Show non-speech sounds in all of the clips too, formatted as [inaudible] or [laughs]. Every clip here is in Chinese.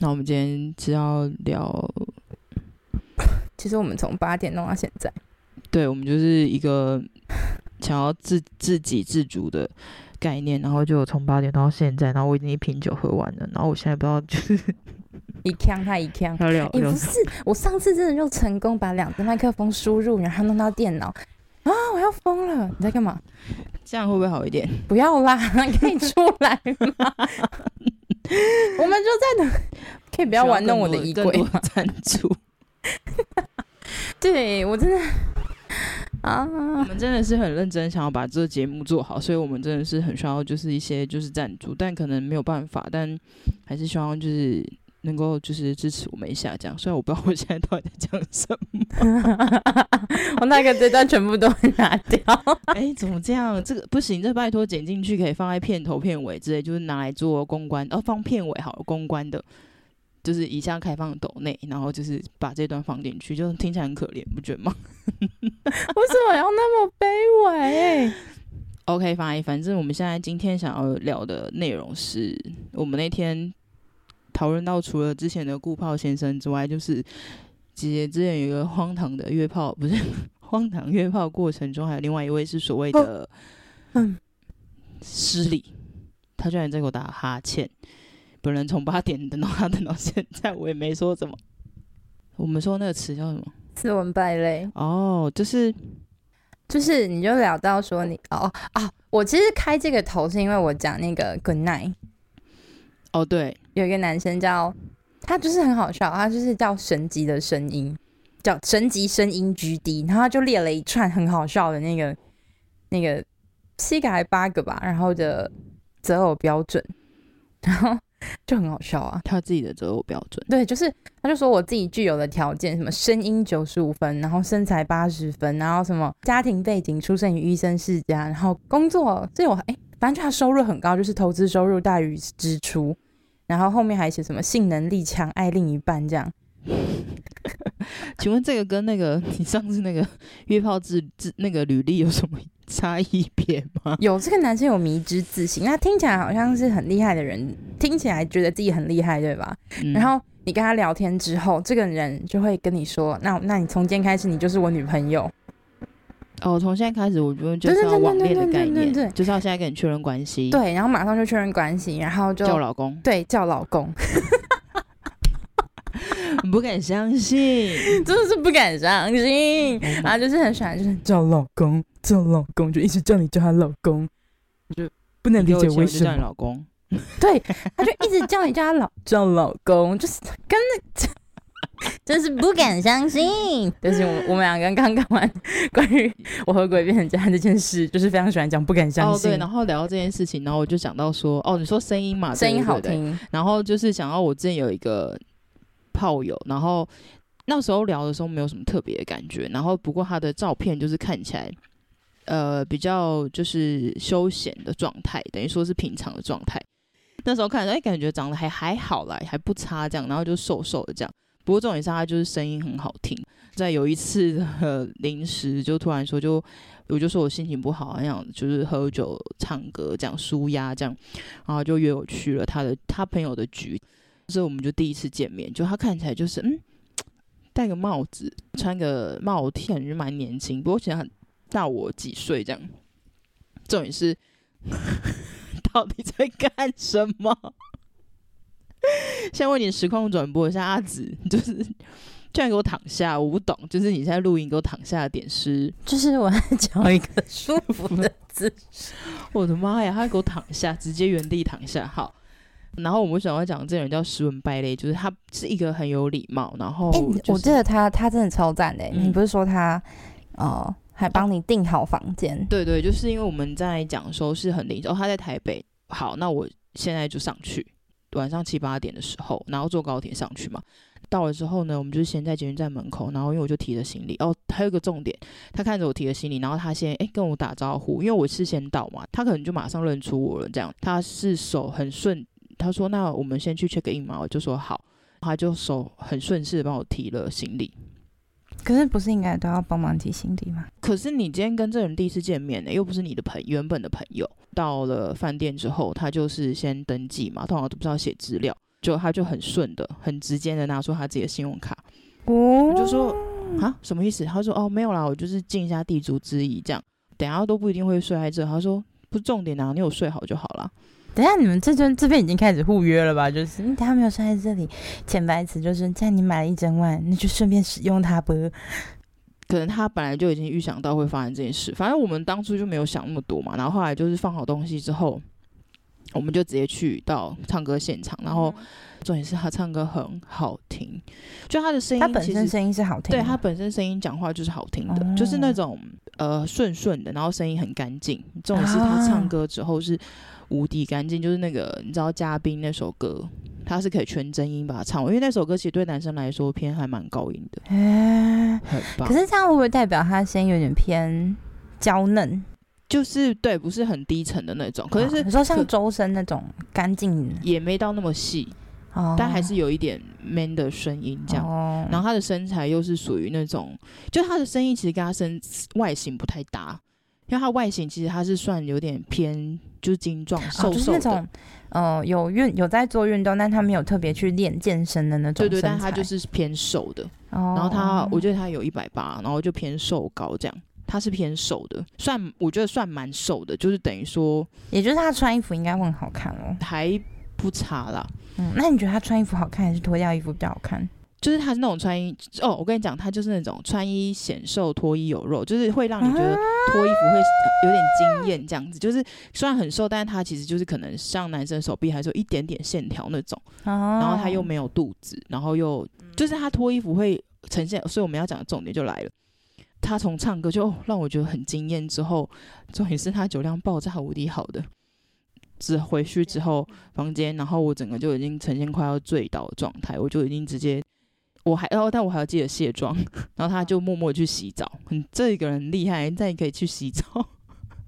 那我们今天只要聊，其实我们从八点弄到现在，对，我们就是一个 [laughs] 想要自自给自足的概念，然后就从八点到现在，然后我已经一瓶酒喝完了，然后我现在不知道就是 [laughs] 一锵他一锵，要聊，也不是，我上次真的就成功把两个麦克风输入，然后弄到电脑。要疯了！你在干嘛？这样会不会好一点？不要啦，[laughs] 可以出来吗？[laughs] 我们就在等，可以不要玩弄我的衣柜吗？赞助。[laughs] 对我真的啊，我们真的是很认真，想要把这个节目做好，所以我们真的是很需要就是一些就是赞助，但可能没有办法，但还是希望就是。能够就是支持我们一下，这样。虽然我不知道我现在到底在讲什么，[laughs] 我那个这段全部都会拿掉。[laughs] 哎、欸，怎么这样？这个不行，这拜托剪进去，可以放在片头、片尾之类，就是拿来做公关。哦，放片尾好了，公关的，就是以下开放抖内，然后就是把这段放进去，就听起来很可怜，不觉得吗？[laughs] 为什么要那么卑微？OK，反反正我们现在今天想要聊的内容是我们那天。讨论到除了之前的顾炮先生之外，就是姐姐之前有一个荒唐的约炮，不是 [laughs] 荒唐约炮过程中，还有另外一位是所谓的嗯失礼，他居然在给我打哈欠。本人从八点等到他等到现在，我也没说什么。我们说那个词叫什么？斯文败类。哦，就是就是，你就聊到说你哦啊，我其实开这个头是因为我讲那个 Good night。哦，对，有一个男生叫他，就是很好笑，他就是叫神级的声音，叫神级声音 GD，然后他就列了一串很好笑的那个那个七个还八个吧，然后的择偶标准，然后就很好笑啊，他自己的择偶标准，对，就是他就说我自己具有的条件，什么声音九十五分，然后身材八十分，然后什么家庭背景出生于医生世家，然后工作这我哎，反正就他收入很高，就是投资收入大于支出。然后后面还写什么性能力强、爱另一半这样？[laughs] 请问这个跟那个你上次那个约炮自自那个履历有什么差异别吗？有，这个男生有迷之自信，那听起来好像是很厉害的人，听起来觉得自己很厉害，对吧？嗯、然后你跟他聊天之后，这个人就会跟你说：“那那你从今天开始，你就是我女朋友。”哦，从现在开始，我觉得就是要网恋的概念，就是要现在跟你确认关系。对，然后马上就确认关系，然后就叫老公。对，叫老公。[laughs] [laughs] 不敢相信，真的是不敢相信。然后就是很喜欢，就是叫老公，叫老公，就一直叫你叫他老公，就不能理解为什么叫你老公。[laughs] 对，他就一直叫你叫他老叫老公，就是跟那。真是不敢相信，[laughs] 但是我我们两个人刚刚完关于 [laughs] 我和鬼变成家这件事，就是非常喜欢讲不敢相信。哦，对，然后聊到这件事情，然后我就想到说，哦，你说声音嘛，声音好听，然后就是想到我之前有一个炮友，然后那时候聊的时候没有什么特别的感觉，然后不过他的照片就是看起来，呃，比较就是休闲的状态，等于说是平常的状态。那时候看着，哎，感觉长得还还好啦，还不差这样，然后就瘦瘦的这样。不过重点是他就是声音很好听，在有一次的 [laughs] 临时就突然说就，我就说我心情不好，那样就是喝酒唱歌这样舒压这样，然后就约我去了他的他朋友的局，所以我们就第一次见面，就他看起来就是嗯，戴个帽子，穿个帽 T，感觉蛮年轻，不过其实很大我几岁这样。重点是 [laughs] 到底在干什么？[laughs] 先为你实况转播一下，阿紫 [laughs] 就是居然给我躺下，我不懂，就是你在录音给我躺下的点是，就是我在找一个舒服的姿势。[laughs] 我的妈呀，他给我躺下，直接原地躺下。好，然后我们想要讲这个人叫斯文败类，就是他是一个很有礼貌，然后、就是欸、我记得他他真的超赞的、欸嗯，你不是说他呃还帮你订好房间、啊？对对，就是因为我们在讲说是很临时，哦，他在台北，好，那我现在就上去。晚上七八点的时候，然后坐高铁上去嘛。到了之后呢，我们就先在捷运站门口，然后因为我就提着行李。哦，还有个重点，他看着我提着行李，然后他先诶跟我打招呼，因为我是先到嘛，他可能就马上认出我了。这样，他是手很顺，他说：“那我们先去 check in 嘛。”我就说：“好。”他就手很顺势帮我提了行李。可是不是应该都要帮忙提行李吗？可是你今天跟这人第一次见面呢，又不是你的朋友原本的朋友。到了饭店之后，他就是先登记嘛，通常都不知道写资料，就他就很顺的、很直接的拿出他自己的信用卡，哦，我就说啊，什么意思？他说哦，没有啦，我就是尽一下地主之谊，这样，等下都不一定会睡在这。他说不是重点啊，你有睡好就好了。等下你们这边这边已经开始互约了吧？就是你等下没有睡在这里，潜台词就是既然你买了一整晚，那就顺便使用它吧。可能他本来就已经预想到会发生这件事，反正我们当初就没有想那么多嘛。然后后来就是放好东西之后，我们就直接去到唱歌现场。然后重点是他唱歌很好听，就他的声音，他本身声音是好听，对他本身声音讲话就是好听的，哦、就是那种呃顺顺的，然后声音很干净。重点是他唱歌之后是无敌干净，就是那个你知道嘉宾那首歌。他是可以全真音把它唱完，因为那首歌其实对男生来说偏还蛮高音的，欸、很棒。可是这样会不会代表他声音有点偏娇嫩？就是对，不是很低沉的那种。可是，是你说像周深那种干净，也没到那么细，哦、但还是有一点 man 的声音这样。哦、然后他的身材又是属于那种，就他的声音其实跟他身外形不太搭。因为他外形其实他是算有点偏，就是精壮瘦瘦的，哦就是那种呃，有运有在做运动，但他没有特别去练健身的那种。对对，但他就是偏瘦的。哦、然后他，我觉得他有一百八，然后就偏瘦高这样。他是偏瘦的，算我觉得算蛮瘦的，就是等于说，也就是他穿衣服应该会很好看哦，还不差啦。嗯，那你觉得他穿衣服好看，还是脱掉衣服比较好看？就是他是那种穿衣哦，我跟你讲，他就是那种穿衣显瘦，脱衣有肉，就是会让你觉得脱衣服会有点惊艳这样子。就是虽然很瘦，但是他其实就是可能像男生手臂还是有一点点线条那种，然后他又没有肚子，然后又就是他脱衣服会呈现。所以我们要讲的重点就来了，他从唱歌就让我觉得很惊艳，之后重点是他酒量爆炸无敌好的。只回去之后房间，然后我整个就已经呈现快要醉倒的状态，我就已经直接。我还哦，但我还要记得卸妆，然后他就默默去洗澡。嗯，这个人厉害，再可以去洗澡。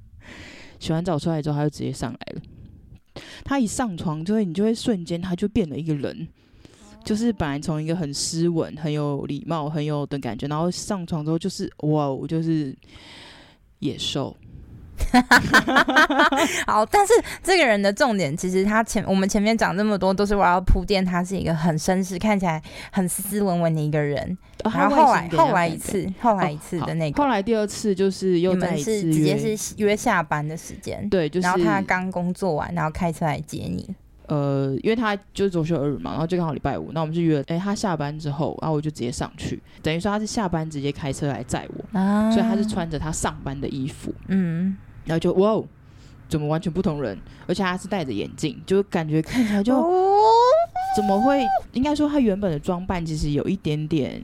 [laughs] 洗完澡出来之后，他就直接上来了。他一上床，就会你就会瞬间他就变了一个人，就是本来从一个很斯文、很有礼貌、很有的感觉，然后上床之后就是哇，就是野兽。[laughs] 好，但是这个人的重点，其实他前我们前面讲这么多，都是我要铺垫，他是一个很绅士，看起来很斯斯文文的一个人。哦、然后后来后来一次，后来一次的那个，哦、后来第二次就是又再一次直接是约下班的时间，对，就是、然后他刚工作完，然后开车来接你。呃，因为他就是周休二日嘛，然后就刚好礼拜五，那我们就约，哎、欸，他下班之后，然后我就直接上去，等于说他是下班直接开车来载我，啊、所以他是穿着他上班的衣服，嗯。然后就哇哦，怎么完全不同人？而且他是戴着眼镜，就感觉看起来就怎么会？应该说他原本的装扮其实有一点点，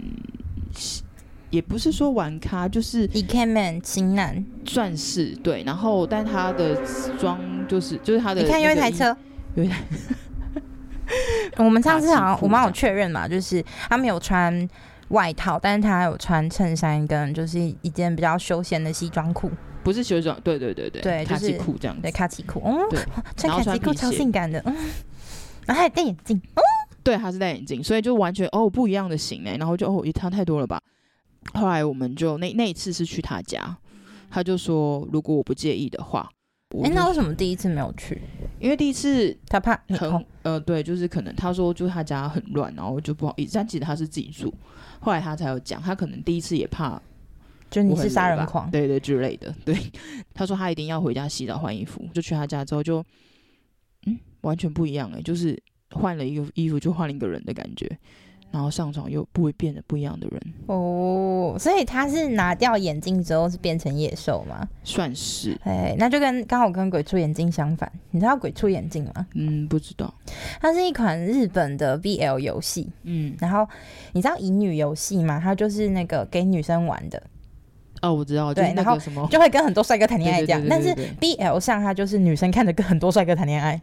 也不是说玩咖，就是 ikemen 型男，算是对。然后，但他的装就是就是他的，你看有一台车，有一台。[laughs] 我们上次好像我们有确认嘛，就是他没有穿外套，但是他有穿衬衫跟就是一件比较休闲的西装裤。不是休装，对对对对，对卡其裤这样子，对卡其裤，嗯，对穿卡其裤超性感的，嗯，然后还戴眼镜，哦，对，他是戴眼镜，所以就完全哦不一样的型哎，然后就哦也差太多了吧。后来我们就那那一次是去他家，他就说如果我不介意的话，哎，那为什么第一次没有去？因为第一次他怕很呃对，就是可能他说就他家很乱，然后就不好意思，但其实他是自己住，后来他才有讲，他可能第一次也怕。就你是杀人狂，对对之类的。对，他说他一定要回家洗澡换衣服，就去他家之后就，嗯，完全不一样哎，就是换了一个衣服就换了一个人的感觉，然后上床又不会变得不一样的人。哦，所以他是拿掉眼镜之后是变成野兽吗？算是。哎，那就跟刚好跟鬼畜眼镜相反。你知道鬼畜眼镜吗？嗯，不知道。它是一款日本的 BL 游戏。嗯，然后你知道乙女游戏吗？它就是那个给女生玩的。哦，我知道，对，就是那个什么，就会跟很多帅哥谈恋爱这样。但是 BL 上，他就是女生看着跟很多帅哥谈恋爱。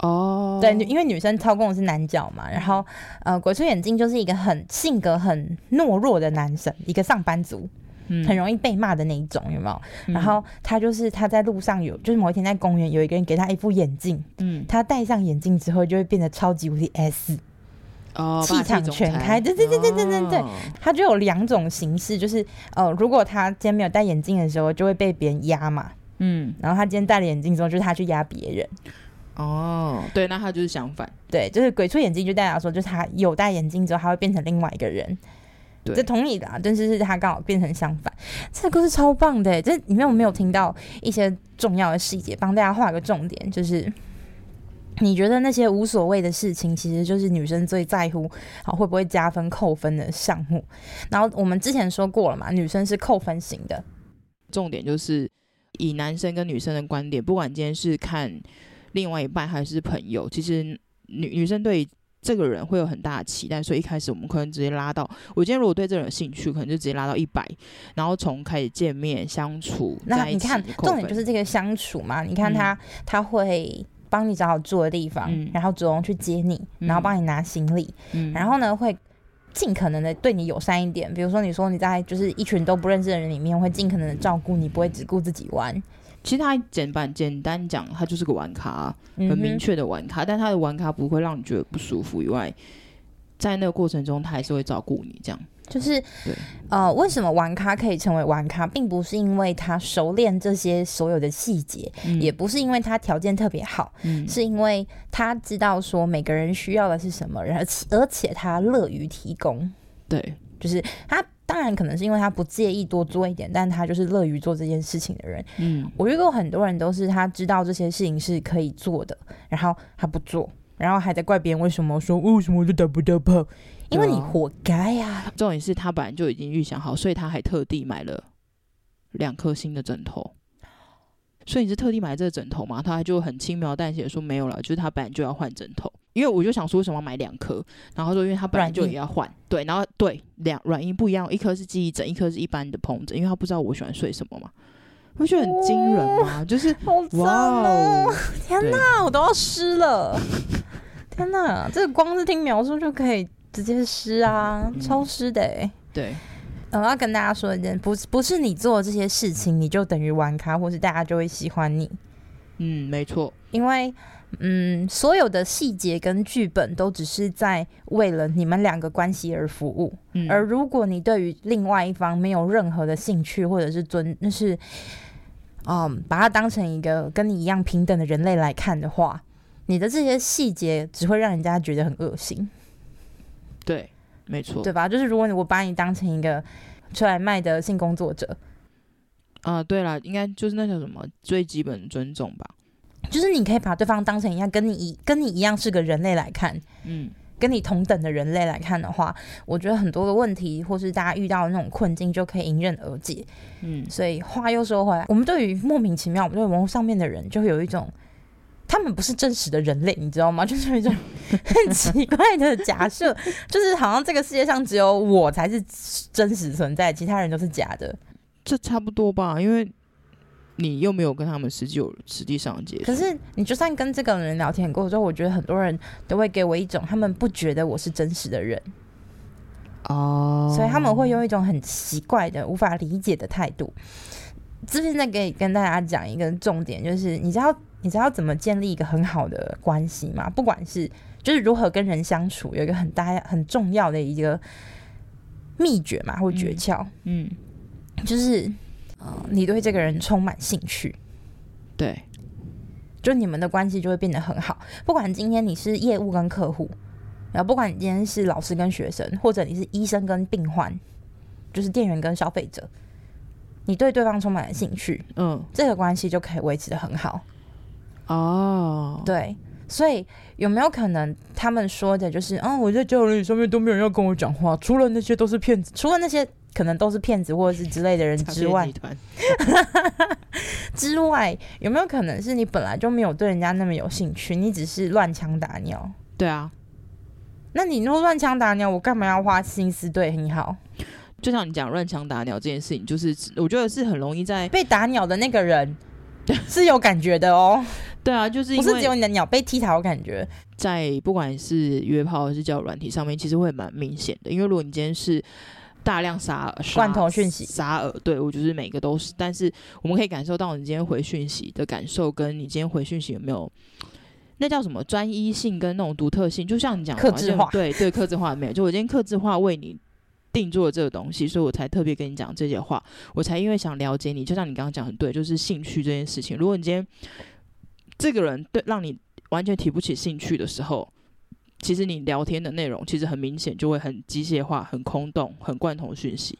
哦，对，因为女生操控的是男角嘛。然后，呃，鬼畜眼镜就是一个很性格很懦弱的男生，一个上班族，嗯、很容易被骂的那一种，有没有？嗯、然后他就是他在路上有，就是某一天在公园有一个人给他一副眼镜，嗯，他戴上眼镜之后就会变得超级无敌 S。哦，气场全开，对对对对对对对，他就有两种形式，就是呃，如果他今天没有戴眼镜的时候，就会被别人压嘛，嗯，然后他今天戴了眼镜之后，就是他去压别人，哦，对，那他就是相反。对，就是鬼畜眼镜就代表说，就是他有戴眼镜之后，他会变成另外一个人。对，这同理的啊，但是是他刚好变成相反。这个故事超棒的，这里面我没有听到一些重要的细节，帮大家画个重点，就是。你觉得那些无所谓的事情，其实就是女生最在乎，好会不会加分扣分的项目。然后我们之前说过了嘛，女生是扣分型的。重点就是以男生跟女生的观点，不管今天是看另外一半还是朋友，其实女女生对这个人会有很大的期待，所以一开始我们可能直接拉到，我今天如果对这个人有兴趣，可能就直接拉到一百，然后从开始见面相处，那你看重点就是这个相处嘛，你看他、嗯、他会。帮你找好住的地方，嗯、然后主动去接你，然后帮你拿行李，嗯、然后呢会尽可能的对你友善一点。比如说你说你在就是一群都不认识的人里面，会尽可能的照顾你，不会只顾自己玩。其实他简单简单讲，他就是个玩咖，很明确的玩咖，嗯、但他的玩咖不会让你觉得不舒服以外，在那个过程中他还是会照顾你这样。就是，呃，为什么玩咖可以成为玩咖，并不是因为他熟练这些所有的细节，嗯、也不是因为他条件特别好，嗯、是因为他知道说每个人需要的是什么，而且而且他乐于提供。对，就是他当然可能是因为他不介意多做一点，但他就是乐于做这件事情的人。嗯，我遇过很多人都是他知道这些事情是可以做的，然后他不做，然后还在怪别人为什么说为什么我就打不到炮。因为你活该呀、啊！重点是他本来就已经预想好，所以他还特地买了两颗新的枕头。所以你是特地买这个枕头吗？他就很轻描淡写说没有了，就是他本来就要换枕头。因为我就想说，为什么要买两颗？然后说，因为他本来就也要换。对，然后对两软硬不一样，一颗是记忆枕，一颗是一般的蓬枕。因为他不知道我喜欢睡什么嘛，不觉得很惊人吗？哦、就是好脏哦！天哪，我都要湿了！天哪，这个光是听描述就可以。直接湿啊，嗯、超湿的、欸。对，我要跟大家说一件，不是不是你做这些事情，你就等于玩咖，或是大家就会喜欢你。嗯，没错。因为，嗯，所有的细节跟剧本都只是在为了你们两个关系而服务。嗯、而如果你对于另外一方没有任何的兴趣，或者是尊，那是，嗯，把它当成一个跟你一样平等的人类来看的话，你的这些细节只会让人家觉得很恶心。对，没错，对吧？就是如果我把你当成一个出来卖的性工作者，啊、呃，对了，应该就是那叫什么最基本的尊重吧？就是你可以把对方当成一样跟你一跟你一样是个人类来看，嗯，跟你同等的人类来看的话，我觉得很多的问题或是大家遇到的那种困境就可以迎刃而解。嗯，所以话又说回来，我们对于莫名其妙，我们对网络上面的人就会有一种。他们不是真实的人类，你知道吗？[laughs] 就是有一种很奇怪的假设，[laughs] 就是好像这个世界上只有我才是真实存在，其他人都是假的。这差不多吧，因为你又没有跟他们实际有实际上的接触。可是你就算跟这个人聊天过之后，我觉得很多人都会给我一种他们不觉得我是真实的人哦，所以他们会用一种很奇怪的、无法理解的态度。这边再给跟大家讲一个重点，就是你知道。你知道怎么建立一个很好的关系吗？不管是就是如何跟人相处，有一个很大很重要的一个秘诀嘛，或诀窍，嗯，嗯，就是呃，你对这个人充满兴趣，对，就你们的关系就会变得很好。不管今天你是业务跟客户，然后不管你今天是老师跟学生，或者你是医生跟病患，就是店员跟消费者，你对对方充满了兴趣，嗯，这个关系就可以维持的很好。哦，oh. 对，所以有没有可能他们说的就是，嗯，我在交友软件上面都没有人要跟我讲话，除了那些都是骗子，除了那些可能都是骗子或者是之类的人 [laughs] 之外，之外有没有可能是你本来就没有对人家那么有兴趣，你只是乱枪打鸟？对啊，那你若乱枪打鸟，我干嘛要花心思对你好？就像你讲乱枪打鸟这件事情，就是我觉得是很容易在被打鸟的那个人 [laughs] 是有感觉的哦。对啊，就是因为不是只有你的鸟被踢跑，感觉在不管是约炮还是交友软体上面，其实会蛮明显的。因为如果你今天是大量撒罐头讯息，撒饵，对我就是每个都是。但是我们可以感受到你今天回讯息的感受，跟你今天回讯息有没有那叫什么专一性跟那种独特性，就像你讲的客制化，对对，克制化没有。就我今天克制化为你定做这个东西，所以我才特别跟你讲这些话，我才因为想了解你。就像你刚刚讲很对，就是兴趣这件事情。如果你今天这个人对让你完全提不起兴趣的时候，其实你聊天的内容其实很明显就会很机械化、很空洞、很贯通讯息。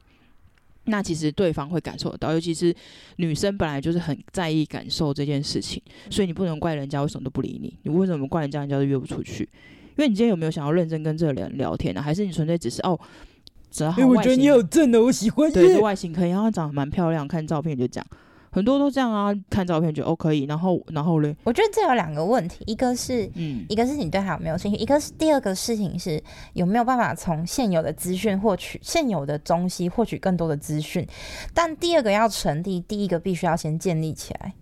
那其实对方会感受得到，尤其是女生本来就是很在意感受这件事情，所以你不能怪人家为什么都不理你，你为什么怪人家人家都约不出去？因为你今天有没有想要认真跟这个人聊天呢、啊？还是你纯粹只是哦，只要好外形，我觉得你好正的，我喜欢。对，外形可以，然后长得蛮漂亮，看照片就讲。很多都这样啊，看照片觉得哦可以，然后然后嘞，我觉得这有两个问题，一个是，嗯，一个是你对他有没有兴趣，一个是第二个事情是有没有办法从现有的资讯获取现有的东西，获取更多的资讯，但第二个要成立，第一个必须要先建立起来。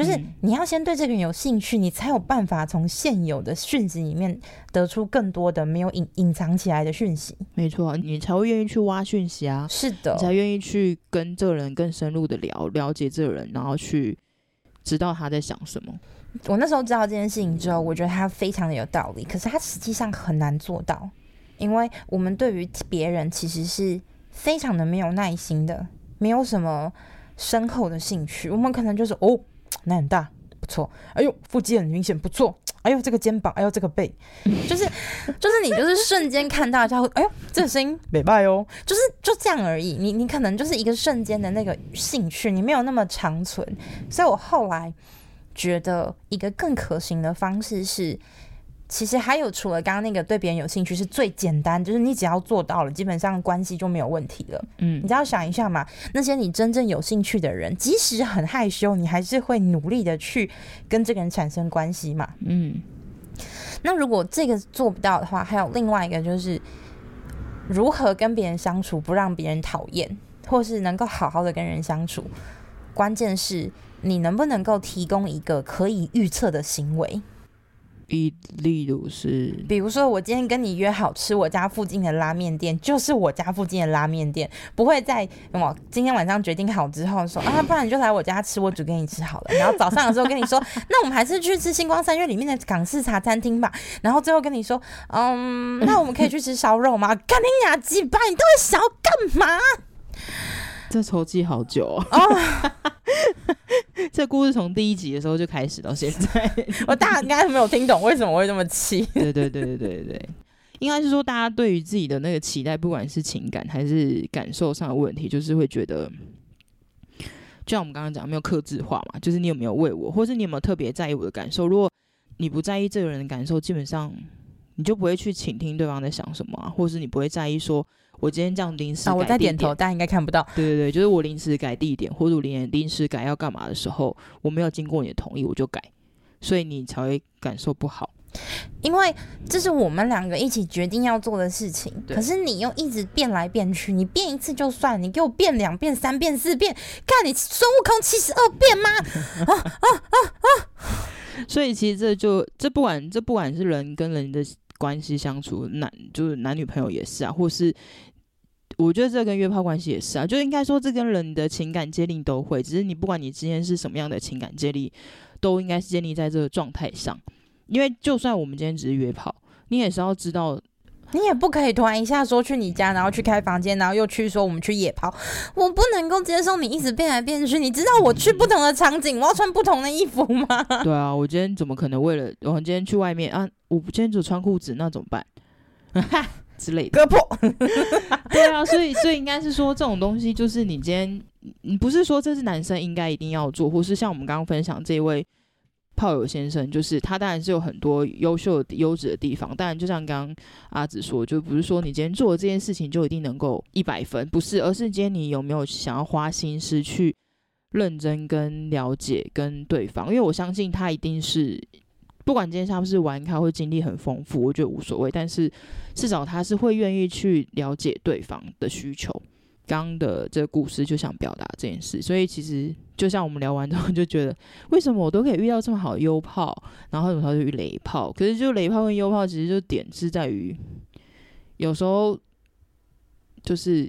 就是你要先对这个人有兴趣，你才有办法从现有的讯息里面得出更多的没有隐隐藏起来的讯息。没错，你才会愿意去挖讯息啊。是的，你才愿意去跟这个人更深入的聊，了解这个人，然后去知道他在想什么。我那时候知道这件事情之后，我觉得他非常的有道理，可是他实际上很难做到，因为我们对于别人其实是非常的没有耐心的，没有什么深厚的兴趣，我们可能就是哦。那很大，不错。哎呦，腹肌很明显，不错。哎呦，这个肩膀，哎呦，这个背，就是 [laughs] 就是你就是瞬间看到他会，哎呦，这个声音美败哦，就是就这样而已。你你可能就是一个瞬间的那个兴趣，你没有那么长存。所以我后来觉得一个更可行的方式是。其实还有除了刚刚那个对别人有兴趣是最简单，就是你只要做到了，基本上关系就没有问题了。嗯，你只要想一下嘛，那些你真正有兴趣的人，即使很害羞，你还是会努力的去跟这个人产生关系嘛。嗯，那如果这个做不到的话，还有另外一个就是如何跟别人相处，不让别人讨厌，或是能够好好的跟人相处。关键是你能不能够提供一个可以预测的行为。例例如是，比如说我今天跟你约好吃我家附近的拉面店，就是我家附近的拉面店，不会在我今天晚上决定好之后说啊，不然你就来我家吃，我煮给你吃好了。然后早上的时候跟你说，[laughs] 那我们还是去吃星光三月里面的港式茶餐厅吧。然后最后跟你说，嗯，那我们可以去吃烧肉吗？干你娘鸡巴，你到底想要干嘛？这筹集好久哦。Oh. [laughs] 这故事从第一集的时候就开始到现在，[laughs] 我大家应该是没有听懂为什么会这么气。[laughs] 对对对对对对，应该是说大家对于自己的那个期待，不管是情感还是感受上的问题，就是会觉得，就像我们刚刚讲，没有克制化嘛，就是你有没有为我，或是你有没有特别在意我的感受？如果你不在意这个人的感受，基本上你就不会去倾听对方在想什么啊，或是你不会在意说。我今天这样临时改地点，啊，我在点头，大家应该看不到。对对对，就是我临时改地点，或者我临临时改要干嘛的时候，我没有经过你的同意，我就改，所以你才会感受不好。因为这是我们两个一起决定要做的事情，可是你又一直变来变去，你变一次就算，你给我变两变、三变、四变，看你孙悟空七十二变吗？[laughs] 啊啊啊啊！所以其实这就这不管这不管是人跟人的关系相处，男就是男女朋友也是啊，或是。我觉得这跟约炮关系也是啊，就应该说这跟人的情感建立都会，只是你不管你之间是什么样的情感建立，都应该是建立在这个状态上。因为就算我们今天只是约炮，你也是要知道，你也不可以突然一下说去你家，然后去开房间，然后又去说我们去野跑，我不能够接受你一直变来变去。你知道我去不同的场景，我要穿不同的衣服吗？[laughs] 对啊，我今天怎么可能为了我今天去外面啊？我今天只穿裤子，那怎么办？[laughs] 之类的割破，[laughs] 对啊，所以所以应该是说这种东西，就是你今天你不是说这是男生应该一定要做，或是像我们刚刚分享这一位炮友先生，就是他当然是有很多优秀优质的地方，当然就像刚刚阿紫说，就不是说你今天做的这件事情就一定能够一百分，不是，而是今天你有没有想要花心思去认真跟了解跟对方，因为我相信他一定是。不管今天他不是玩咖或经历很丰富，我觉得无所谓。但是至少他是会愿意去了解对方的需求。刚刚的这个故事就想表达这件事，所以其实就像我们聊完之后就觉得，为什么我都可以遇到这么好的优炮，然后有时候就遇雷炮？可是就雷炮跟优炮，其实就点是在于有时候就是。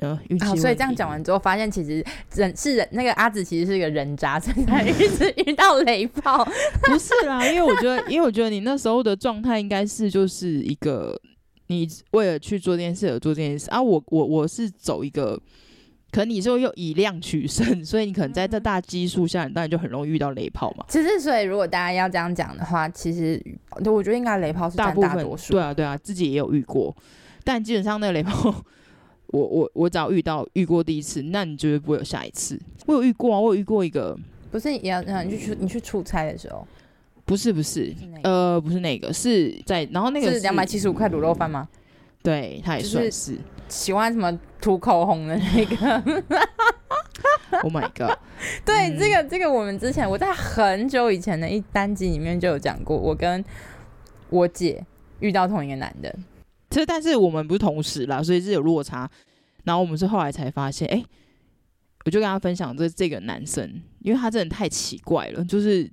啊，所以这样讲完之后，发现其实人是人，那个阿紫其实是一个人渣，所以才一直遇到雷炮。不是啦，因为我觉得，因为我觉得你那时候的状态应该是就是一个，你为了去做这件事而做这件事啊。我我我是走一个可能你说又以量取胜，所以你可能在这大基数下，你当然就很容易遇到雷炮嘛。其实，所以如果大家要这样讲的话，其实我觉得应该雷炮是占大多数。对啊，对啊，自己也有遇过，但基本上那个雷炮，我我我只要遇到遇过第一次，那你绝对不会有下一次。我有遇过啊，我有遇过一个，不是也要让你去出你去出差的时候。不是不是，呃，不是那个，是在然后那个是两百七十五块卤肉饭吗？对，他也算是喜欢什么涂口红的那个。[laughs] Oh my god！[laughs] 对，嗯、这个这个我们之前我在很久以前的一单集里面就有讲过，我跟我姐遇到同一个男的，其实但是我们不是同时啦，所以是有落差。然后我们是后来才发现，哎、欸，我就跟他分享这这个男生，因为他真的太奇怪了，就是。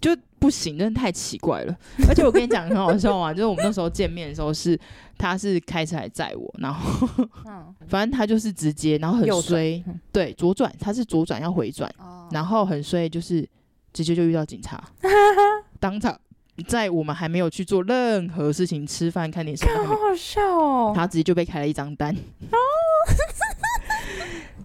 就不行，真的太奇怪了。[laughs] 而且我跟你讲很好笑啊，就是我们那时候见面的时候是，他是开车来载我，然后，[laughs] 反正他就是直接，然后很衰，对，左转，他是左转要回转，然后很衰，就是直接就遇到警察，当场在我们还没有去做任何事情，吃饭看电视，好好笑哦，他直接就被开了一张单。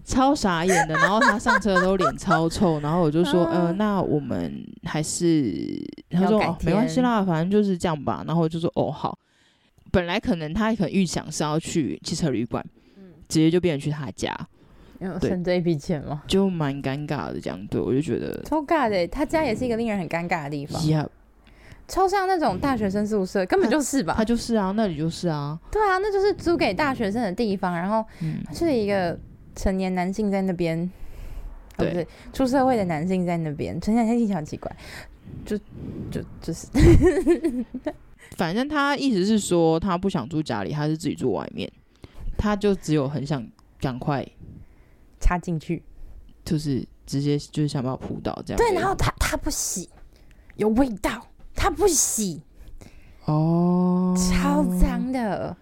超傻眼的，然后他上车的时候脸超臭，然后我就说，[laughs] 呃，那我们还是，他说哦，没关系啦，反正就是这样吧。然后我就说，哦，好。本来可能他可能预想是要去汽车旅馆，嗯直接就变成去他家，有省这一笔钱吗？就蛮尴尬的，这样对我就觉得超尬的。他家也是一个令人很尴尬的地方.超像那种大学生宿舍，根本就是吧？他就是啊，那里就是啊，对啊，那就是租给大学生的地方，然后是一个。成年男性在那边，对、哦、不对？出社会的男性在那边，成年男性很奇怪，就就就是，[laughs] 反正他意思是说，他不想住家里，他是自己住外面，他就只有很想赶快插进去，就是直接就是想把我扑倒这样。对，然后他他不洗，有味道，他不洗，哦，超脏的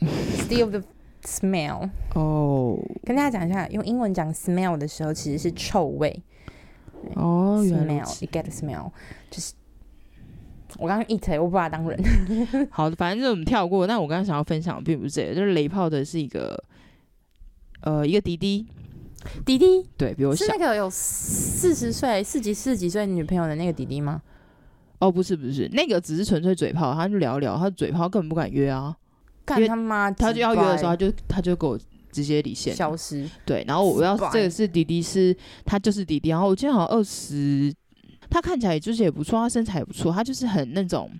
，Still the smell 哦，跟大家讲一下，用英文讲 smell 的时候，其实是臭味。哦，smell，you get the smell，就是我刚刚 eat，我不把它当人。[laughs] 好的，反正就我们跳过。那我刚刚想要分享的并不是这个，就是雷炮的是一个，呃，一个弟弟，弟弟，对，比我小，是那个有四十岁、四几、四十几岁女朋友的那个弟弟吗？哦，不是，不是，那个只是纯粹嘴炮，他就聊聊，他嘴炮根本不敢约啊。干他妈！他就要约的时候，他就他就给我直接离线消失。对，然后我要这个是弟弟，是他就是弟弟。然后我今天好像二十，他看起来就是也不错，他身材也不错，他就是很那种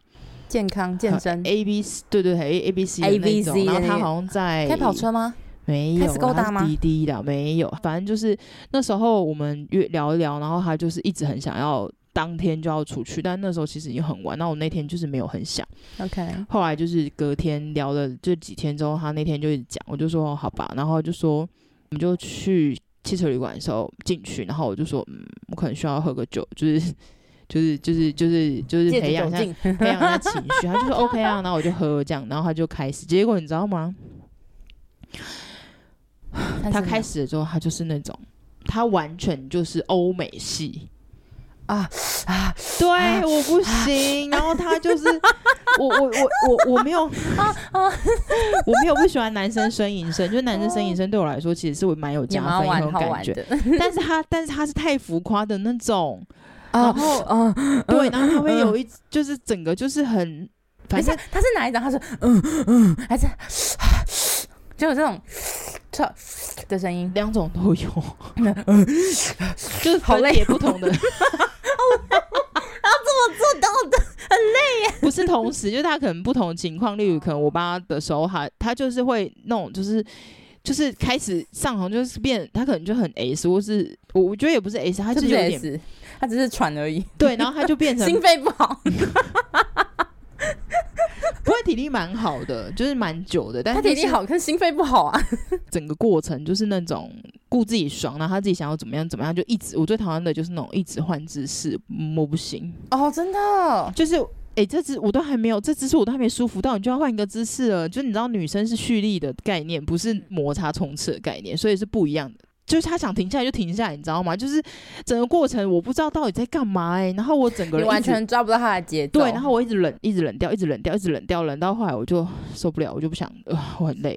健康健身 A B C，对对，A A B C A B C。然后他好像在开跑车吗？没有，滴滴的，没有。反正就是那时候我们约聊一聊，然后他就是一直很想要。当天就要出去，但那时候其实已经很晚。那我那天就是没有很想。OK。后来就是隔天聊了这几天之后，他那天就一直讲，我就说好吧。然后就说我们就去汽车旅馆的时候进去，然后我就说嗯，我可能需要喝个酒，就是就是就是就是就是培养一下培养一下情绪。他就说 OK 啊，然后我就喝这样，然后他就开始。结果你知道吗？他开始的时候，他就是那种，他完全就是欧美系。啊啊！对，啊、我不行。啊、然后他就是 [laughs] 我我我我我没有啊啊！[laughs] 我没有不喜欢男生呻吟声，就是男生呻吟声对我来说其实是我蛮有加分那种感觉。但是他但是他是太浮夸的那种，然后嗯、啊、对，然后他会有一就是整个就是很，反正他是哪一张？他说嗯嗯，还是就有这种。操的声音，两种都有，[laughs] 就是分别不同的。很累耶。[laughs] 不是同时，就是他可能不同情况，例如可能我爸的时候，他他就是会那种，就是就是开始上红，就是变，他可能就很 S，或是我我觉得也不是 S，他就是有点他只是喘而已。对，然后他就变成心肺不好。[laughs] 不过体力蛮好的，就是蛮久的。但是他体力好，可是心肺不好啊。[laughs] 整个过程就是那种顾自己爽，然后他自己想要怎么样怎么样，就一直。我最讨厌的就是那种一直换姿势，我不行。哦，真的，就是哎、欸，这只我都还没有，这姿势我都还没舒服到，你就要换一个姿势了。就你知道，女生是蓄力的概念，不是摩擦冲刺的概念，所以是不一样的。就是他想停下来就停下来，你知道吗？就是整个过程我不知道到底在干嘛哎、欸，然后我整个人完全抓不到他的节奏。对，然后我一直冷，一直冷掉，一直冷掉，一直冷掉，冷到后来我就受不了，我就不想，呃，我很累，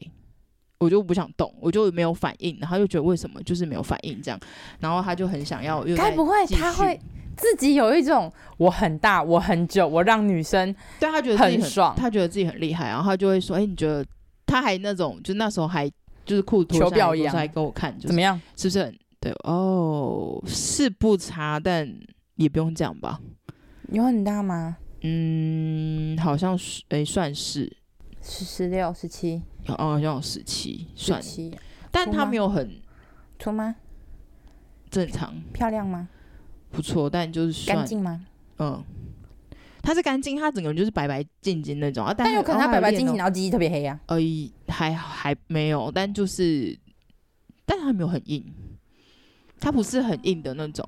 我我就不想动，我就没有反应，然后又觉得为什么就是没有反应这样，然后他就很想要，该不会他会自己有一种我很大，我很久，我让女生对他觉得自己很，很爽，他觉得自己很厉害，然后他就会说，哎、欸，你觉得他还那种，就那时候还就是裤子脱下来，给我看，就是、怎么样？是不是很对？哦，是不差，但也不用这样吧？有很大吗？嗯，好像是，哎、欸，算是十十六、十七，哦，好像有十七，算七，但他没有很粗吗？正常，漂亮吗？不错，但就是干净吗？嗯，他是干净，他整个人就是白白净净那种啊，但有可能他白白净净，然后鸡鸡特别黑呀、啊。呃，还还没有，但就是，但他没有很硬，他不是很硬的那种。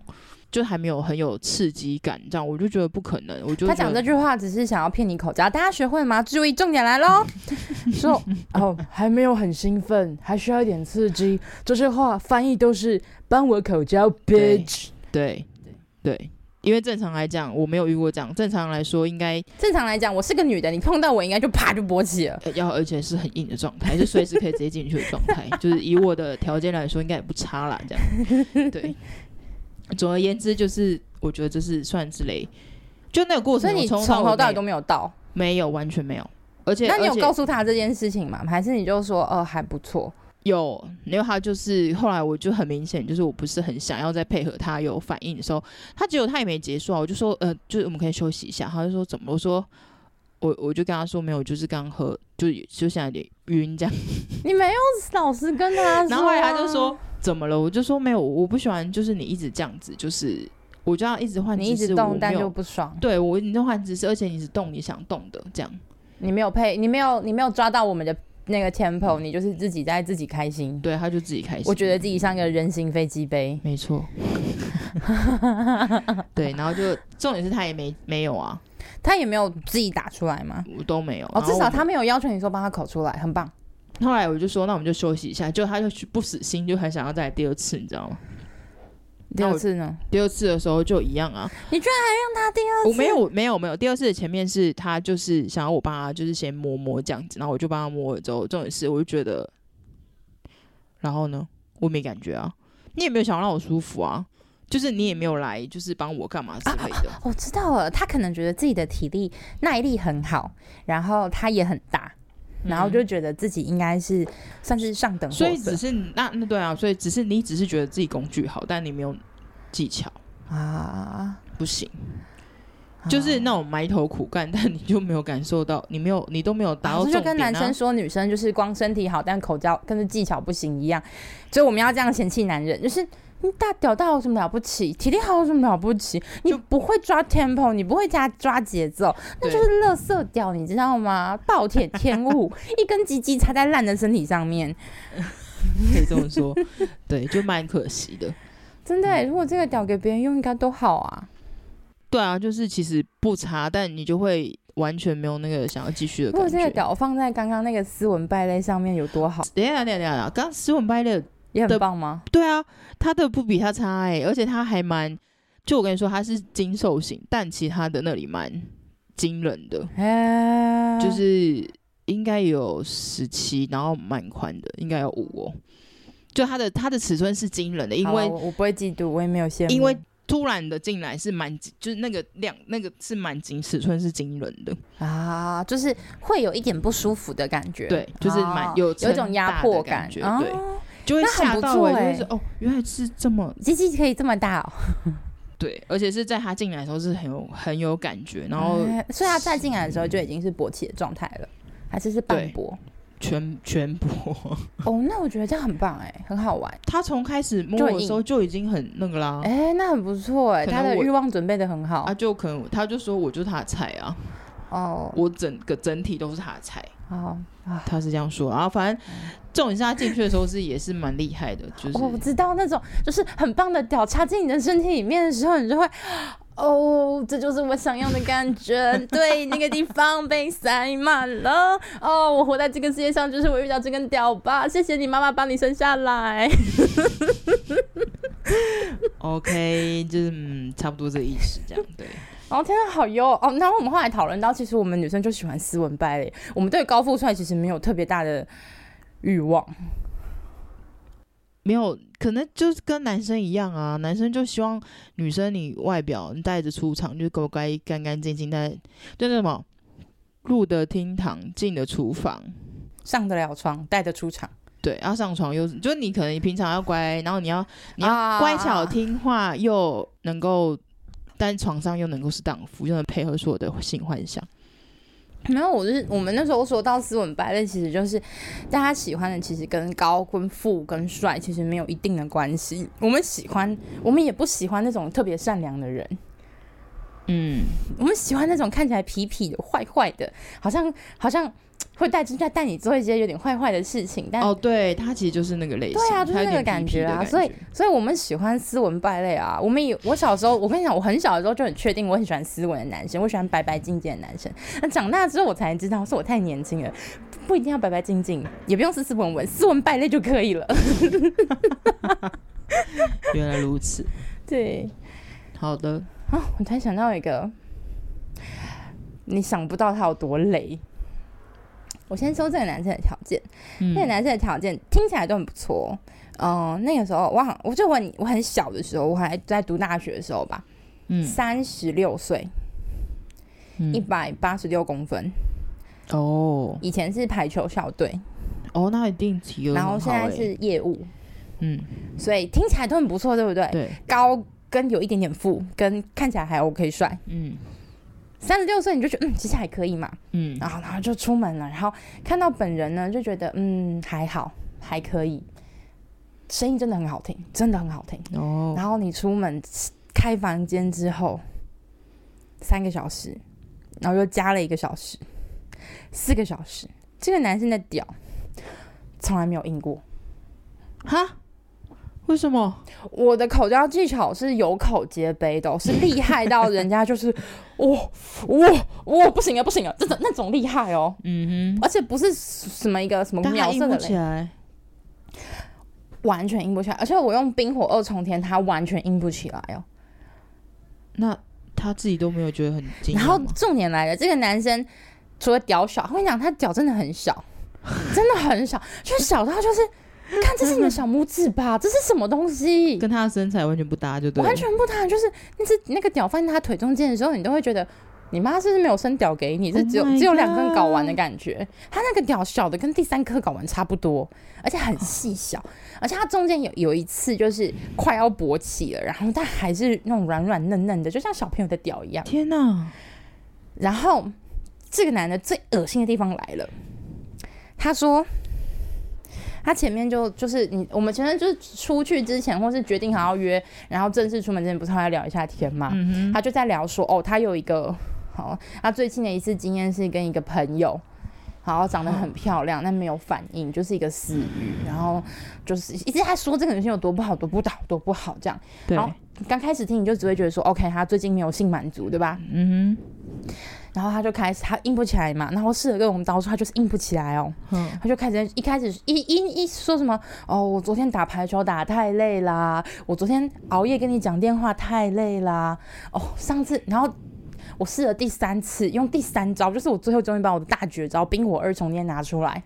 就还没有很有刺激感，这样我就觉得不可能。我就他讲这句话只是想要骗你口交，大家学会了吗？注意，重点来喽！[laughs] 说哦，还没有很兴奋，还需要一点刺激。这些话翻译都是帮我口交，bitch。对对对，因为正常来讲，我没有遇过这样。正常来说，应该正常来讲，我是个女的，你碰到我应该就啪就勃起了，要而且是很硬的状态，就随时可以直接进去的状态。就是以我的条件来说，应该也不差啦。这样对。[laughs] 总而言之，就是我觉得这是算是雷，就那个过程，你从头到尾都没有到，没有，完全没有。而且，那你有告诉他这件事情吗？还是你就说，呃，还不错？有，因为他就是后来我就很明显，就是我不是很想要再配合他有反应的时候，他结果他也没结束啊，我就说，呃，就是我们可以休息一下。他就说怎么？我说我我就跟他说没有，就是刚喝，就就现在有点晕这样。你没有老实跟他说，然后后来他就说。怎么了？我就说没有，我不喜欢，就是你一直这样子，就是我就要一直换姿势，你一直动，但就不爽。对我，你就换姿势，而且你是动你想动的这样。你没有配，你没有，你没有抓到我们的那个 tempo，你就是自己在自己开心。对，他就自己开心。我觉得自己像个人形飞机杯。没错。[laughs] 对，然后就重点是他也没没有啊，他也没有自己打出来吗？我都没有。哦，至少他没有要求你说帮他口出来，很棒。后来我就说，那我们就休息一下。就他就不死心，就很想要再来第二次，你知道吗？第二次呢？第二次的时候就一样啊。你居然还让他第二次？我没有，没有，没有。第二次的前面是他就是想要我帮他，就是先摸摸这样子，然后我就帮他摸了之后，重点是我就觉得，然后呢，我没感觉啊。你也没有想要让我舒服啊，就是你也没有来，就是帮我干嘛之类的。我知道了，他可能觉得自己的体力耐力很好，然后他也很大。然后就觉得自己应该是算是上等，所以只是那那对啊，所以只是你只是觉得自己工具好，但你没有技巧啊，不行，就是那种埋头苦干，但你就没有感受到，你没有你都没有达到啊。就跟男生说女生就是光身体好，但口交跟着技巧不行一样，所以我们要这样嫌弃男人，就是。你大屌大有什么了不起？体力好有什么了不起？你不会抓 tempo，你不会加抓节奏，那就是乐色屌，你知道吗？暴殄天物，[laughs] 一根鸡鸡插在烂的身体上面，[laughs] 可以这么说，对，就蛮可惜的。真的、欸，如果这个屌给别人用，应该都好啊。对啊，就是其实不差，但你就会完全没有那个想要继续的感觉。如果这个屌放在刚刚那个斯文败类上面有多好？等一下，等一下，等下，刚斯文败类。也很棒吗？对啊，他的不比他差哎、欸，而且他还蛮……就我跟你说，他是精瘦型，但其他的那里蛮惊人的，欸、就是应该有十七，然后蛮宽的，应该有五哦。就他的他的尺寸是惊人的，因为我不会嫉妒，我也没有羡慕，因为突然的进来是蛮，就是那个量那个是蛮紧，尺寸是惊人的啊，就是会有一点不舒服的感觉，对，就是蛮有有一种压迫感觉，对。就会吓到我、欸，就是哦，原来是这么鸡鸡可以这么大哦。[laughs] 对，而且是在他进来的时候是很有很有感觉，然后、嗯、所以他再进来的时候就已经是勃起的状态了，还是是半勃？全全勃。[laughs] 哦，那我觉得这样很棒哎、欸，很好玩。他从开始摸我的时候就已经很那个啦，哎、欸，那很不错哎、欸，他的欲望准备的很好。他就可能他就说我就是他的菜啊，哦，我整个整体都是他的菜。哦，他是这样说，然后反正重点是他进去的时候是也是蛮厉害的，[laughs] 就是我不知道那种就是很棒的屌插进你的身体里面的时候，你就会哦，这就是我想要的感觉，[laughs] 对，那个地方被塞满了，哦，我活在这个世界上就是我遇到这根屌吧，谢谢你妈妈把你生下来，[laughs] OK，就是嗯，差不多这个意思，这样对。哦，天啊，好优哦！然后我们后来讨论到，其实我们女生就喜欢斯文败类，我们对高富帅其实没有特别大的欲望。没有，可能就是跟男生一样啊，男生就希望女生你外表你带着出场，就乖乖干干净净，但就那什么入得厅堂，进得厨房，上得了床，带得出场。对，要上床又就你可能你平常要乖，然后你要你要乖巧听话，又能够在床上又能够是荡妇，又能配合所有的性幻想。没有，我是我们那时候说到斯文败类，其实就是大家喜欢的，其实跟高、跟富、跟帅其实没有一定的关系。我们喜欢，我们也不喜欢那种特别善良的人。嗯，我们喜欢那种看起来痞痞的、坏坏的，好像好像。会带着带你做一些有点坏坏的事情，但哦，对，他其实就是那个类型，对啊，就是那个感觉啊，所以，所以我们喜欢斯文败类啊。我们以，我小时候，我跟你讲，我很小的时候就很确定，我很喜欢斯文的男生，我喜欢白白净净的男生。那长大之后，我才知道是我太年轻了，不一定要白白净净，也不用斯斯文文，斯文败类就可以了。[laughs] 原来如此，对，好的。啊，我突然想到一个，你想不到他有多雷。我先说这个男生的条件，嗯、那个男生的条件听起来都很不错。嗯、呃，那个时候我好，我就问你，我很小的时候，我还在读大学的时候吧，嗯，三十六岁，一百八十六公分，哦，以前是排球校队，哦，那一定体，然后现在是业务，嗯，所以听起来都很不错，对不对？对，高跟有一点点富，跟看起来还 OK 帅，嗯。三十六岁你就觉得嗯，其实还可以嘛，嗯，然后然后就出门了，然后看到本人呢就觉得嗯，还好还可以，声音真的很好听，真的很好听哦。然后你出门开房间之后三个小时，然后又加了一个小时，四个小时，这个男生的屌从来没有硬过，哈？为什么？我的口交技巧是有口皆碑的，[laughs] 是厉害到人家就是，[laughs] 哇哇哇，不行啊不行啊，这种那种厉害哦，嗯哼，而且不是什么一个什么秒射的雷，完全硬不起来，而且我用冰火二重天，他完全硬不起来哦。那他自己都没有觉得很惊讶。然后重点来了，这个男生除了屌小，我跟你讲，他屌真的很小，真的很小，就小到就是。[laughs] 看，这是你的小拇指吧？这是什么东西？[laughs] 跟他的身材完全不搭，就对。完全不搭，就是那只那个屌放在他腿中间的时候，你都会觉得你妈是不是没有生屌给你？这只有、oh、只有两根睾丸的感觉。他那个屌小的跟第三颗睾丸差不多，而且很细小，而且他中间有有一次就是快要勃起了，然后但还是那种软软嫩嫩的，就像小朋友的屌一样。天哪！然后这个男的最恶心的地方来了，他说。他前面就就是你，我们前面就是出去之前，或是决定好要约，然后正式出门之前，不是还要聊一下天嘛？嗯、哼他就在聊说，哦，他有一个好，他最近的一次经验是跟一个朋友，好长得很漂亮，但没有反应，就是一个死鱼，然后就是一直在说这个女生有多不好，多不好，多不好这样。对。然后刚开始听你就只会觉得说，OK，他最近没有性满足，对吧？嗯哼。然后他就开始，他硬不起来嘛。然后试了各种招数，他就是硬不起来哦。嗯，他就开始一开始一一一说什么哦，我昨天打排球打太累啦，我昨天熬夜跟你讲电话太累啦。哦，上次然后我试了第三次，用第三招，就是我最后终于把我的大绝招冰火二重天拿出来。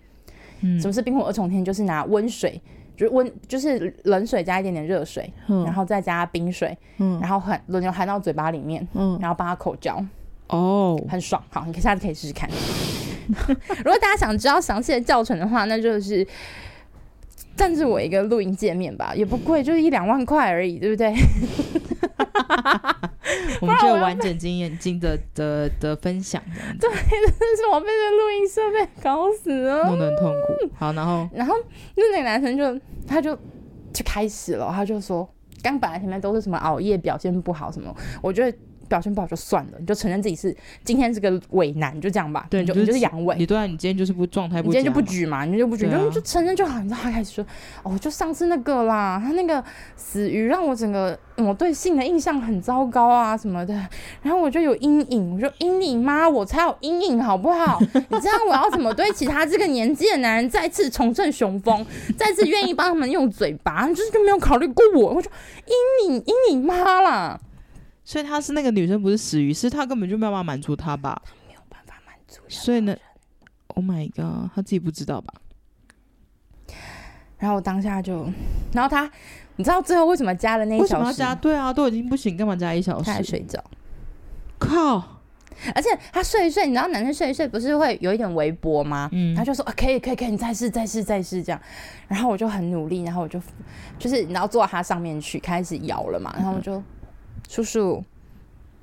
嗯，什么是冰火二重天？就是拿温水，就是温就是冷水加一点点热水，嗯，然后再加冰水，嗯，然后含轮流含到嘴巴里面，嗯，然后帮他口交。哦，oh. 很爽，好，你下次可以试试看。[laughs] 如果大家想知道详细的教程的话，那就是赞助我一个录音界面吧，也不贵，就是一两万块而已，对不对？[laughs] 我们就有完整经验、经的的的分享。对，真的是我被这录音设备搞死了，弄得很痛苦。好，然后，然后那个男生就他就就开始了，他就说，刚本来前面都是什么熬夜表现不好什么，我觉得。表现不好就算了，你就承认自己是今天是个伪男，就这样吧。对，你就你就是阳痿。你对啊，你今天就是不状态不。你今天就不举嘛，你就不举，就就承认就好。你知道他开始说，哦，就上次那个啦，他那个死鱼让我整个我对性的印象很糟糕啊什么的，然后我就有阴影。我说阴影妈，我才有阴影好不好？你知道我要怎么对其他这个年纪的男人再次重振雄风，[laughs] 再次愿意帮他们用嘴巴，就是就没有考虑过我。我说阴影阴影妈啦。所以他是那个女生，不是死鱼，是他根本就没有办法满足他吧？他没有办法满足。所以呢，Oh my god，他自己不知道吧？然后我当下就，然后他，你知道最后为什么加了那一小时？为什么要加？对啊，都已经不行，干嘛加一小时？他还睡觉。靠！而且他睡一睡，你知道男生睡一睡不是会有一点微波吗？嗯，他就说啊，可以可以可以，你再试再试再试这样。然后我就很努力，然后我就就是你要坐到他上面去开始摇了嘛。然后我就、嗯、叔叔，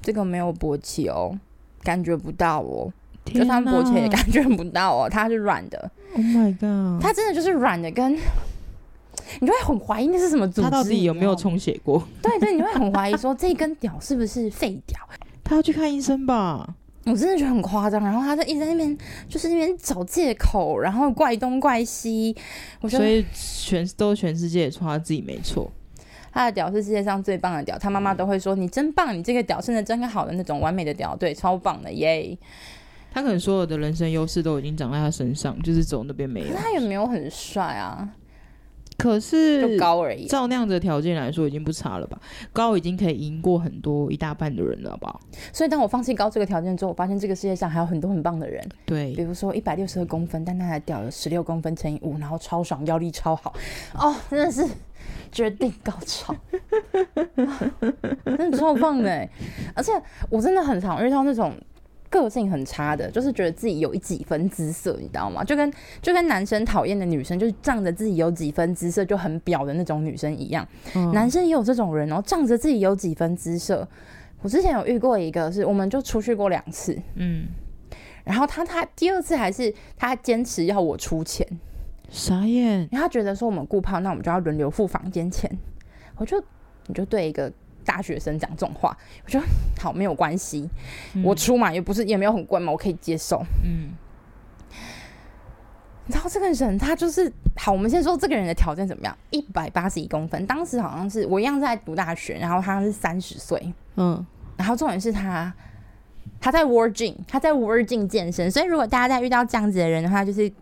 这个没有勃起哦，感觉不到哦，就他勃起也感觉不到哦，它是软的。Oh my god！它真的就是软的，跟你就会很怀疑那是什么组织，他到底有没有充血过？对对，你会很怀疑说这根屌是不是废屌？[laughs] 他要去看医生吧？我真的觉得很夸张。然后他就一直在那边，就是那边找借口，然后怪东怪西。我觉得，所以全都全世界也说他自己没错。他的屌是世界上最棒的屌，他妈妈都会说你真棒，你这个屌真的真好的那种完美的屌，对，超棒的耶。他可能所有的人生优势都已经长在他身上，就是走那边没有。他也没有很帅啊。可是就高而已，照那样的条件来说，已经不差了吧？高已经可以赢过很多一大半的人了，好不好？所以当我放弃高这个条件之后，我发现这个世界上还有很多很棒的人。对，比如说一百六十二公分，但他还屌了十六公分乘以五，然后超爽，腰力超好。哦，真的是决定高潮，真的超棒的！而且我真的很常遇到那种。个性很差的，就是觉得自己有一几分姿色，你知道吗？就跟就跟男生讨厌的女生，就是仗着自己有几分姿色就很婊的那种女生一样。嗯、男生也有这种人哦，仗着自己有几分姿色。我之前有遇过一个，是我们就出去过两次，嗯，然后他他第二次还是他坚持要我出钱，傻眼，因为他觉得说我们顾炮，那我们就要轮流付房间钱。我就你就对一个。大学生讲这种话，我觉得好没有关系，嗯、我出嘛也不是也没有很贵嘛，我可以接受。嗯，你知道这个人他就是好，我们先说这个人的条件怎么样？一百八十一公分，当时好像是我一样在读大学，然后他是三十岁，嗯，然后重点是他他在 Gym，他在 Gym 健身，所以如果大家在遇到这样子的人的话，就是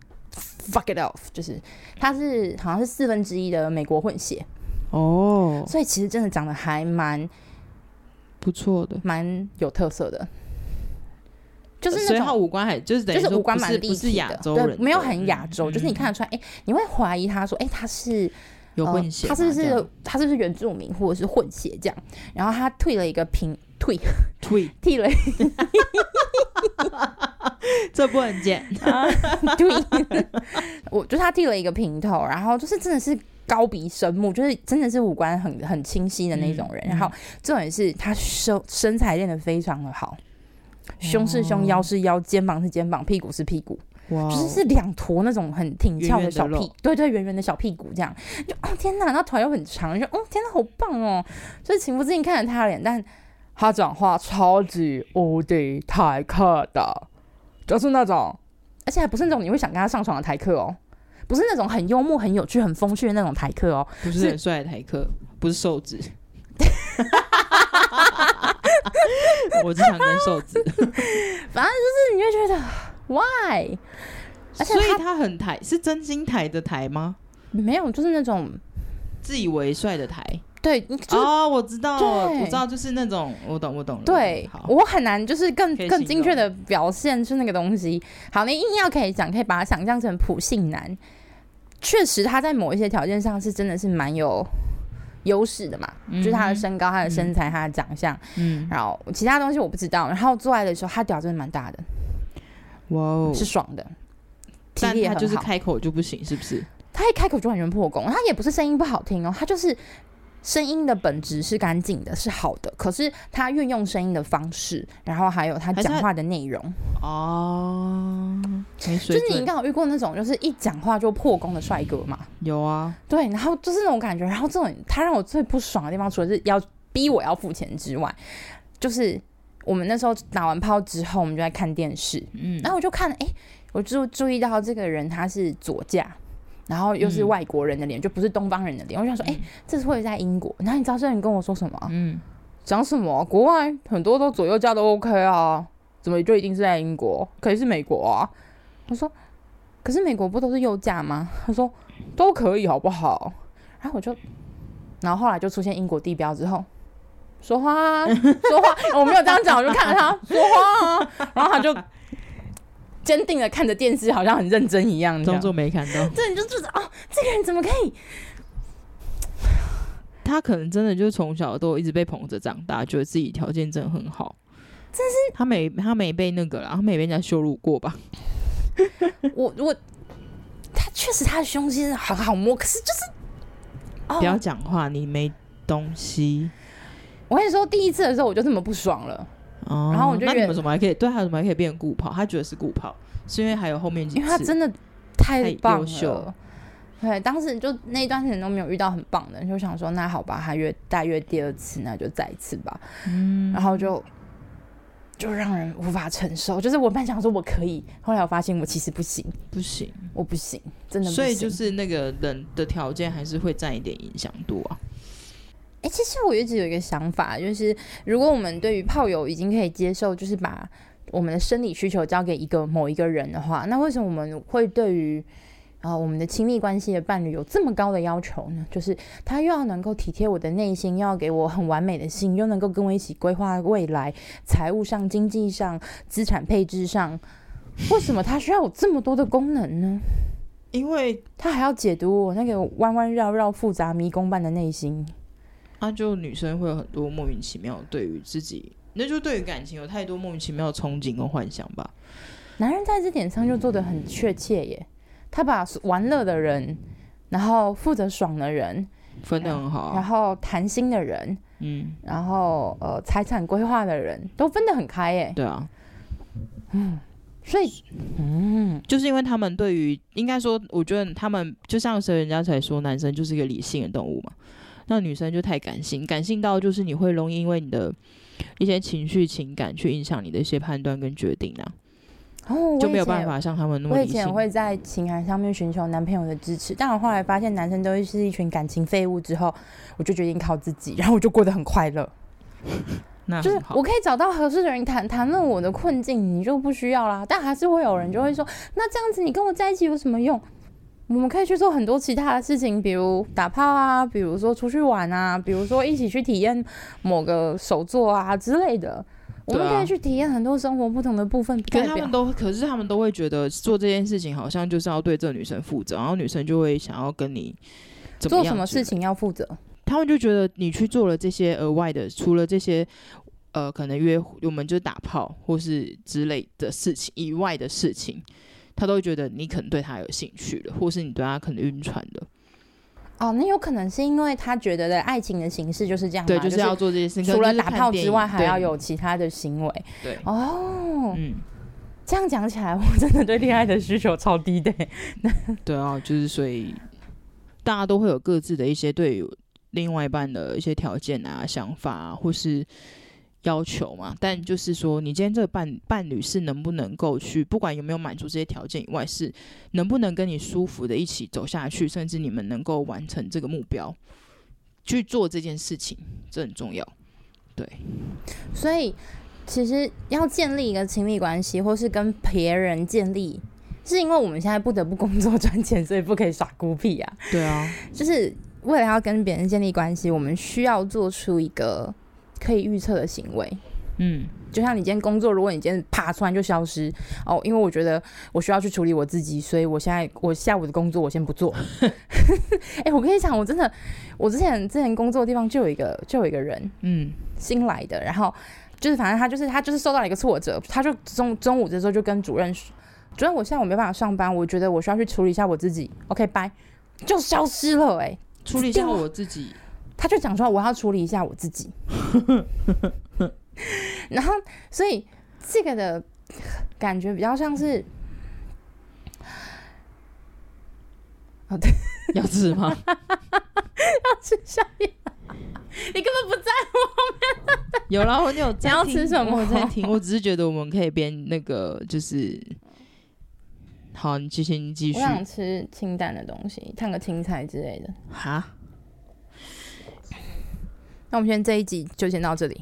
fuck it off，就是他是好像是四分之一的美国混血。哦，所以其实真的长得还蛮不错的，蛮有特色的，就是那种他五官还就是就是五官蛮立体的，没有很亚洲，就是你看得出来，哎，你会怀疑他说，哎，他是有混血，他是不是他是不是原住民或者是混血这样？然后他退了一个平退退剃了，[laughs] 这不能剪啊！[laughs] 对，我就他剃了一个平头，然后就是真的是。高鼻深目，就是真的是五官很很清晰的那种人。嗯、然后重点是他身身材练得非常的好，胸是胸，腰是腰，肩膀是肩膀，屁股是屁股，哇就是是两坨那种很挺翘的小屁，圆圆对对，圆圆的小屁股这样。就哦天哪，那腿又很长，就哦天哪，好棒哦！就是情不自禁看着他的脸，但他讲话超级无敌台客的，就是那种，而且还不是那种你会想跟他上床的台客哦。不是那种很幽默、很有趣、很风趣的那种台客哦，不是很帅的台客，是不是瘦子。[laughs] 我只想跟瘦子，反正就是你会觉得 why，而且所以他很台，是真心台的台吗？没有，就是那种自以为帅的台。对，就、哦，我知道，对我知道，就是那种，我懂，我懂。对，我很难，就是更更精确的表现出那个东西。好，你硬要可以讲，可以把它想象成普信男。确实，他在某一些条件上是真的是蛮有优势的嘛，嗯、就是他的身高、他的身材、嗯、他的长相，嗯，然后其他东西我不知道。然后做爱的时候，他屌真的蛮大的，哇哦，是爽的，但他就是开口就不行，是不是？他一开口就很容易破功，他也不是声音不好听哦，他就是。声音的本质是干净的，是好的。可是他运用声音的方式，然后还有他讲话的内容哦，就是你刚好遇过那种，就是一讲话就破功的帅哥嘛？有啊，对，然后就是那种感觉。然后这种他让我最不爽的地方，除了是要逼我要付钱之外，就是我们那时候打完炮之后，我们就在看电视，嗯，然后我就看，哎，我就注意到这个人他是左驾。然后又是外国人的脸，嗯、就不是东方人的脸。我想说，哎、欸，这是会在英国。然后你知道这人跟我说什么？嗯，讲什么？国外很多都左右驾都 OK 啊，怎么就一定是在英国？可以是美国啊？我说，可是美国不都是右驾吗？他说都可以，好不好？然后我就，然后后来就出现英国地标之后，说话、啊，说话，我没有这样讲，我就看着他说话啊，然后他就。坚定的看着电视，好像很认真一样，装作没看到。对，你就觉得哦，这个人怎么可以？他可能真的就从小都一直被捧着长大，觉得自己条件真的很好。真是他没他没被那个啦，他没被人家羞辱过吧？[laughs] 我我他确实他的胸肌很好摸，可是就是、哦、不要讲话，你没东西。我跟你说，第一次的时候我就这么不爽了。哦，然后我就觉得那你们怎么还可以对他怎么还可以变成固炮？他觉得是固炮，是因为还有后面几次，因为他真的太棒了。优秀。对，当时就那一段时间都没有遇到很棒的，就想说那好吧，他约大约第二次，那就再一次吧。嗯，然后就就让人无法承受。就是我本来想说我可以，后来我发现我其实不行，不行，我不行，真的不行。所以就是那个人的条件还是会占一点影响度啊。哎、欸，其实我一直有一个想法，就是如果我们对于炮友已经可以接受，就是把我们的生理需求交给一个某一个人的话，那为什么我们会对于啊、呃，我们的亲密关系的伴侣有这么高的要求呢？就是他又要能够体贴我的内心，又要给我很完美的性，又能够跟我一起规划未来，财务上、经济上、资产配置上，为什么他需要有这么多的功能呢？因为他还要解读我那个弯弯绕绕、复杂迷宫般的内心。啊，就女生会有很多莫名其妙对于自己，那就对于感情有太多莫名其妙的憧憬跟幻想吧。男人在这点上就做的很确切耶。他把玩乐的人，然后负责爽的人分得很好，啊，然后谈心的人，嗯，然后呃财产规划的人都分得很开耶。对啊，嗯，所以嗯，就是因为他们对于应该说，我觉得他们就像是人家才说，男生就是一个理性的动物嘛，那女生就太感性，感性到就是你会容易因为你的一些情绪情感去影响你的一些判断跟决定啊。哦，就没有办法像他们那么。我以前会在情感上面寻求男朋友的支持，但我后来发现男生都是一群感情废物之后，我就决定靠自己，然后我就过得很快乐。[laughs] 那就是我可以找到合适的人谈谈论我的困境，你就不需要啦。但还是会有人就会说，那这样子你跟我在一起有什么用？我们可以去做很多其他的事情，比如打炮啊，比如说出去玩啊，比如说一起去体验某个手作啊之类的。我们可以去体验很多生活不同的部分。可是他们都，可是他们都会觉得做这件事情好像就是要对这个女生负责，然后女生就会想要跟你做什么事情要负责。他们就觉得你去做了这些额外的，除了这些呃可能约我们就打炮或是之类的事情以外的事情，他都会觉得你可能对他有兴趣了，或是你对他可能晕船的。哦，那有可能是因为他觉得的爱情的形式就是这样，对，就是要做这些事情，除了打炮之外，还要有其他的行为。对，哦，嗯，这样讲起来，我真的对恋爱的需求超低的。[laughs] 对啊，就是所以大家都会有各自的一些对另外一半的一些条件啊、想法啊，或是。要求嘛，但就是说，你今天这个伴伴侣是能不能够去，不管有没有满足这些条件以外，是能不能跟你舒服的一起走下去，甚至你们能够完成这个目标，去做这件事情，这很重要。对，所以其实要建立一个亲密关系，或是跟别人建立，是因为我们现在不得不工作赚钱，所以不可以耍孤僻啊。对啊，就是为了要跟别人建立关系，我们需要做出一个。可以预测的行为，嗯，就像你今天工作，如果你今天啪突然就消失哦，因为我觉得我需要去处理我自己，所以我现在我下午的工作我先不做。[laughs] 哎、欸，我跟你讲，我真的，我之前之前工作的地方就有一个就有一个人，嗯，新来的，然后就是反正他就是他就是受到了一个挫折，他就中中午的时候就跟主任说，主任我现在我没办法上班，我觉得我需要去处理一下我自己，OK，拜，就消失了、欸，哎，处理一下我自己。他就讲说我要处理一下我自己，[laughs] 然后所以这个的感觉比较像是，哦对，要吃吗？[laughs] 要吃宵夜？你根本不在乎后面。有啦，我有。你要吃什么？我在听。我只是觉得我们可以边那个就是，好，你继续，你继续。我想吃清淡的东西，烫个青菜之类的。哈。那我们今天这一集就先到这里。